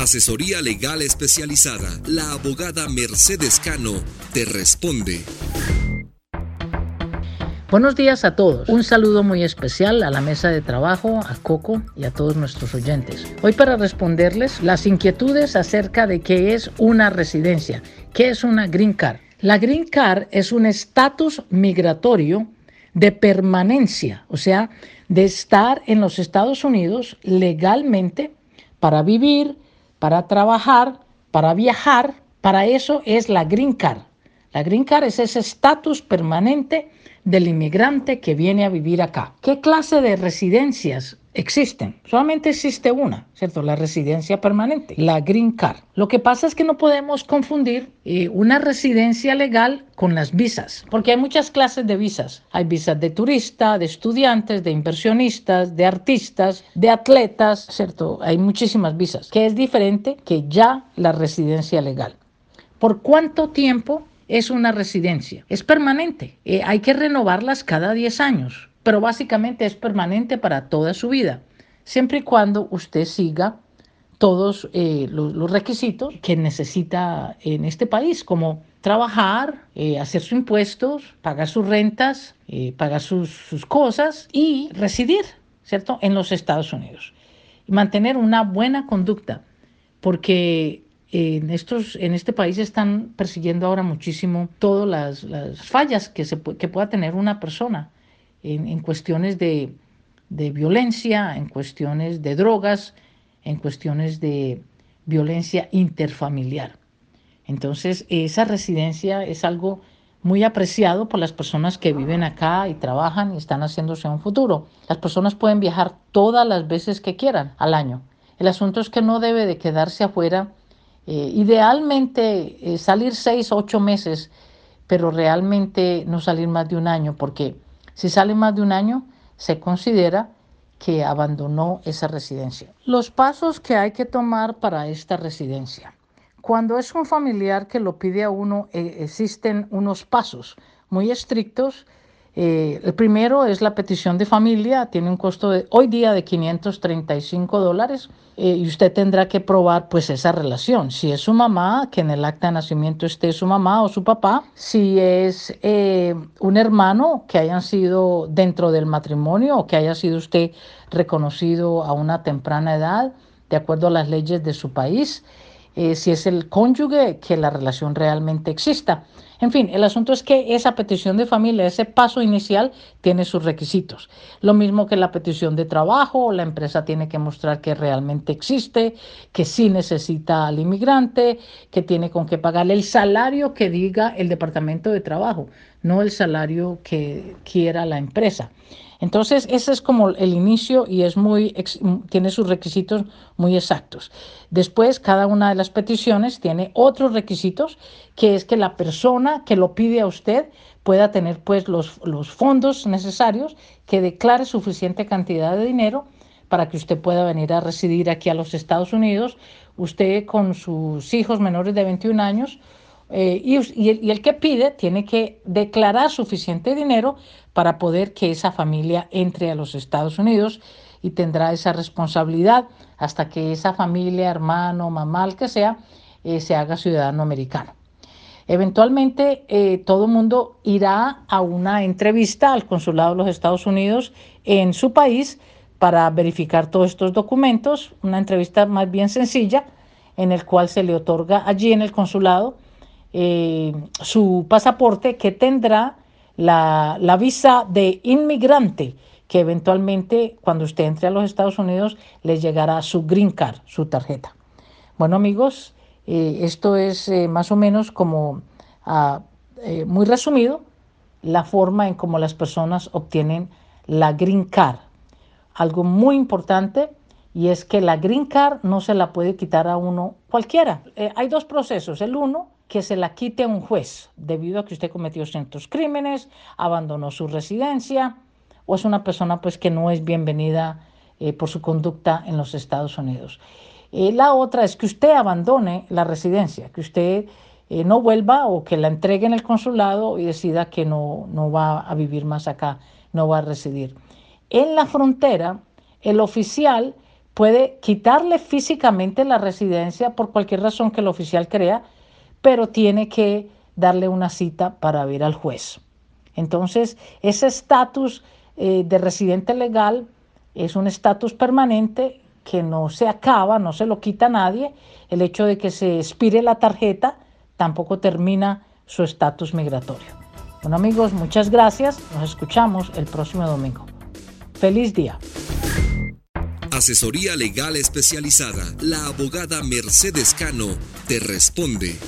Asesoría legal especializada. La abogada Mercedes Cano te responde. Buenos días a todos. Un saludo muy especial a la mesa de trabajo, a Coco y a todos nuestros oyentes. Hoy para responderles las inquietudes acerca de qué es una residencia, qué es una green card. La green card es un estatus migratorio de permanencia, o sea, de estar en los Estados Unidos legalmente para vivir, para trabajar, para viajar. Para eso es la green card. La green card es ese estatus permanente del inmigrante que viene a vivir acá. ¿Qué clase de residencias existen. Solamente existe una, ¿cierto? La residencia permanente, la green card. Lo que pasa es que no podemos confundir eh, una residencia legal con las visas, porque hay muchas clases de visas. Hay visas de turista, de estudiantes, de inversionistas, de artistas, de atletas, ¿cierto? Hay muchísimas visas, que es diferente que ya la residencia legal. ¿Por cuánto tiempo es una residencia? Es permanente. Eh, hay que renovarlas cada 10 años pero básicamente es permanente para toda su vida, siempre y cuando usted siga todos eh, los, requisitos que necesita en este país, como trabajar, eh, hacer sus impuestos, pagar sus rentas, pagar sus, sus, cosas y residir, ¿cierto?, en los Estados Unidos. Y mantener una buena conducta, porque en, estos, en este país están persiguiendo ahora muchísimo todas las, las fallas que, se, que pueda tener una persona en, cuestiones de, violencia, en cuestiones de drogas, en cuestiones de violencia interfamiliar. Entonces, esa residencia es algo muy apreciado por las personas que viven acá y trabajan y están haciéndose un futuro. Las personas pueden viajar todas las veces que quieran al año. El asunto es que no debe de quedarse afuera. Eh, idealmente eh, salir seis, ocho meses, pero realmente no salir más de un año, porque si sale más de un año, se considera que abandonó esa residencia. Los pasos que hay que tomar para esta residencia. Cuando es un familiar que lo pide a uno, eh, existen unos pasos muy estrictos eh, el primero es la petición de familia, tiene un costo de hoy día de 535 dólares eh, y usted tendrá que probar pues esa relación. Si es su mamá, que en el acta de nacimiento esté su mamá o su papá. Si es eh, un hermano que hayan sido dentro del matrimonio o que haya sido usted reconocido a una temprana edad, de acuerdo a las leyes de su país. Si es el cónyuge, que la relación realmente exista. En fin, el asunto es que esa petición de familia, ese paso inicial, tiene sus requisitos. Lo mismo que la petición de trabajo, la empresa tiene que mostrar que realmente existe, que sí necesita al inmigrante, que tiene con qué pagarle el salario que diga el departamento de trabajo, no el salario que quiera la empresa. Entonces, ese es como el inicio y es muy, tiene sus requisitos muy exactos. Después, cada una de las peticiones tiene otros requisitos, que es que la persona que lo pide a usted pueda tener pues los, los fondos necesarios, que declare suficiente cantidad de dinero para que usted pueda venir a residir aquí a los Estados Unidos, usted con sus hijos menores de 21 años, eh, y, el, que pide tiene que declarar suficiente dinero para poder que esa familia entre a los Estados Unidos y tendrá esa responsabilidad hasta que esa familia, hermano, mamá, el que sea, eh, se haga ciudadano americano. Eventualmente eh, todo el mundo irá a una entrevista al consulado de los Estados Unidos en su país para verificar todos estos documentos, una entrevista más bien sencilla en el cual se le otorga allí en el consulado eh, su pasaporte que tendrá la, la, visa de inmigrante, que eventualmente cuando usted entre a los Estados Unidos le llegará su green card, su tarjeta. Bueno amigos, eh, esto es eh, más o menos como ah, muy resumido la forma en cómo las personas obtienen la green card. Algo muy importante y es que la green card no se la puede quitar a uno cualquiera. hay dos procesos. El uno que se la quite a un juez debido a que usted cometió ciertos crímenes, abandonó su residencia o es una persona pues que no es bienvenida eh, por su conducta en los Estados Unidos. Eh, la otra es que usted abandone la residencia, que usted eh, no vuelva o que la entregue en el consulado y decida que no, no va a vivir más acá, no va a residir. En la frontera, el oficial puede quitarle físicamente la residencia por cualquier razón que el oficial crea, pero tiene que darle una cita para ver al juez. Entonces, ese estatus eh, de residente legal es un estatus permanente que no se acaba, no se lo quita nadie. El hecho de que se expire la tarjeta tampoco termina su estatus migratorio. Bueno amigos, muchas gracias. Nos escuchamos el próximo domingo. Feliz día. Asesoría legal especializada. La abogada Mercedes Cano te responde.